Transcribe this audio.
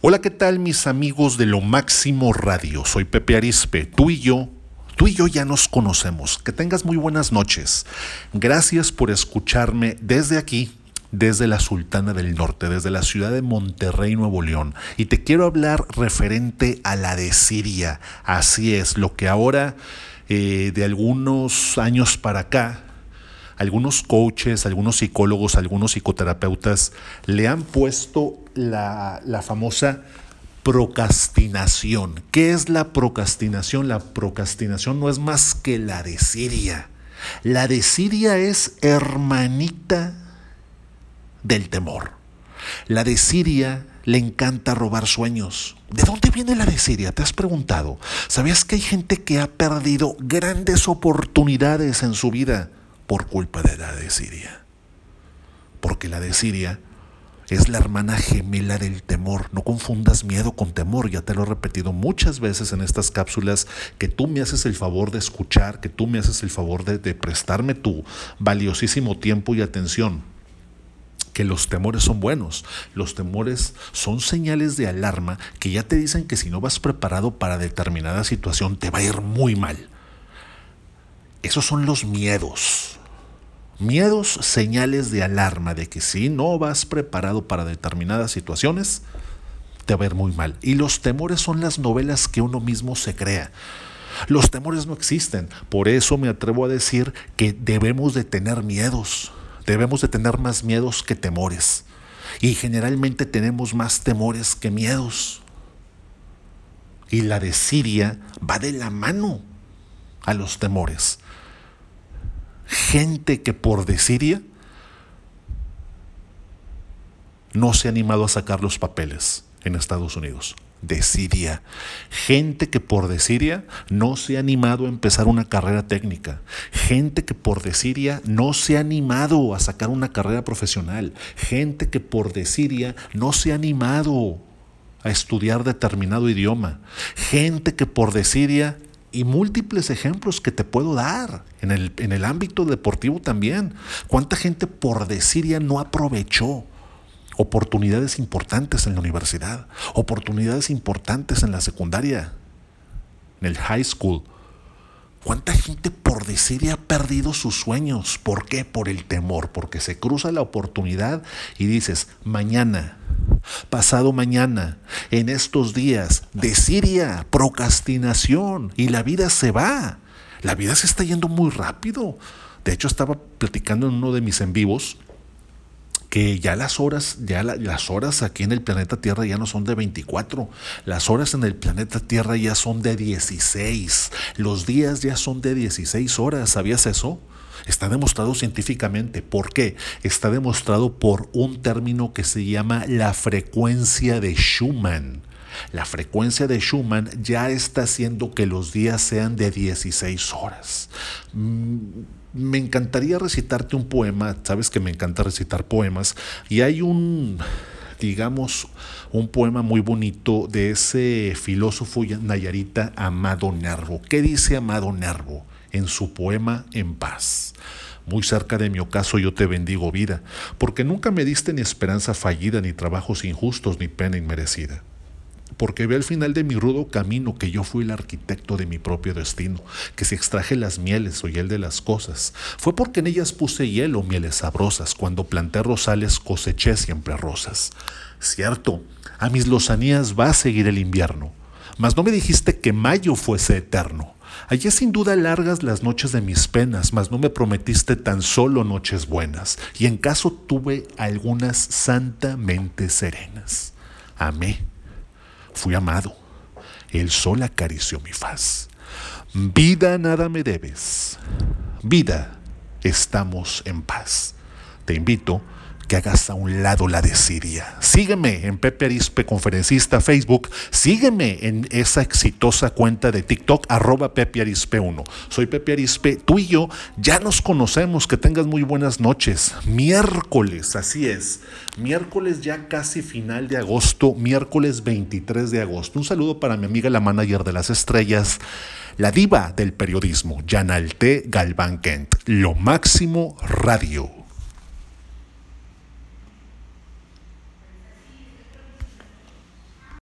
Hola, ¿qué tal mis amigos de Lo Máximo Radio? Soy Pepe Arispe, tú y yo, tú y yo ya nos conocemos. Que tengas muy buenas noches. Gracias por escucharme desde aquí, desde la Sultana del Norte, desde la ciudad de Monterrey, Nuevo León. Y te quiero hablar referente a la de Siria. Así es, lo que ahora, eh, de algunos años para acá, algunos coaches, algunos psicólogos, algunos psicoterapeutas le han puesto la, famosa procrastinación. ¿Qué es la procrastinación? La procrastinación no es más que la desidia. La desidia es hermanita del temor. La desidia le encanta robar sueños. ¿De dónde viene la desidia? ¿Te has preguntado? ¿Sabías que hay gente que ha perdido grandes oportunidades en su vida por culpa de la desidia. Porque la desidia es la hermana gemela del temor. No confundas miedo con temor. Ya te lo he repetido muchas veces en estas cápsulas que tú me haces el favor de escuchar, que tú me haces el favor de, de prestarme tu valiosísimo tiempo y atención que los temores son buenos. Los temores son señales de alarma que ya te dicen que si no vas preparado para determinada situación te va a ir muy mal. Esos son los miedos. Miedos, señales de alarma de que si no vas preparado para determinadas situaciones, te va a ir muy mal. Y los temores son las novelas que uno mismo se crea. Los temores no existen. Por eso me atrevo a decir que debemos de tener miedos. Debemos de tener más miedos que temores. Y generalmente tenemos más temores que miedos. Y la de Siria va de la mano a los temores gente que por desidia no se ha animado a sacar los papeles en Estados Unidos. Desidia. Gente que por desidia no se ha animado a empezar una carrera técnica. Gente que por desidia no se ha animado a sacar una carrera profesional. Gente que por desidia no se ha animado a estudiar determinado idioma. Gente que por desidia y múltiples ejemplos que te puedo dar en el, en el ámbito deportivo también. ¿Cuánta gente por decir ya no aprovechó oportunidades importantes en la universidad, oportunidades importantes en la secundaria, en el high school? ¿Cuánta gente por decir ha perdido sus sueños? ¿Por qué? Por el temor, porque se cruza la oportunidad y dices, mañana, pasado mañana, en estos días, de Siria, procrastinación, y la vida se va. La vida se está yendo muy rápido. De hecho, estaba platicando en uno de mis en vivos que ya las horas, ya las horas aquí en el planeta Tierra ya no son de 24, las horas en el planeta Tierra ya son de 16, los días ya son de 16 horas, ¿sabías eso? Está demostrado científicamente. ¿Por qué? Está demostrado por un término que se llama la frecuencia de Schumann. La frecuencia de Schumann ya está haciendo que los días sean de 16 horas. Mm, me encantaría recitarte un poema, sabes que me encanta recitar poemas, y hay un, digamos, un poema muy bonito de ese filósofo nayarita Amado Nervo. ¿Qué dice Amado Nervo en su poema En paz? Muy cerca de mi ocaso yo te bendigo vida, porque nunca me diste ni esperanza fallida, ni trabajos injustos, ni pena inmerecida porque ve al final de mi rudo camino que yo fui el arquitecto de mi propio destino, que si extraje las mieles o hiel de las cosas, fue porque en ellas puse hielo, mieles sabrosas, cuando planté rosales coseché siempre rosas. Cierto, a mis lozanías va a seguir el invierno, mas no me dijiste que mayo fuese eterno. Allí sin duda largas las noches de mis penas, mas no me prometiste tan solo noches buenas, y en caso tuve algunas santamente serenas. Amé Fui amado. El sol acarició mi faz. Vida nada me debes. Vida, estamos en paz. Te invito que hagas a un lado la desidia. Sígueme en Pepe Arispe Conferencista Facebook. Sígueme en esa exitosa cuenta de TikTok, arroba Pepe Arispe 1. Soy Pepe Arispe. Tú y yo ya nos conocemos. Que tengas muy buenas noches. Miércoles, así es. Miércoles ya casi final de agosto. Miércoles 23 de agosto. Un saludo para mi amiga la manager de las estrellas. La diva del periodismo, Janalte Galván Kent. Lo máximo radio.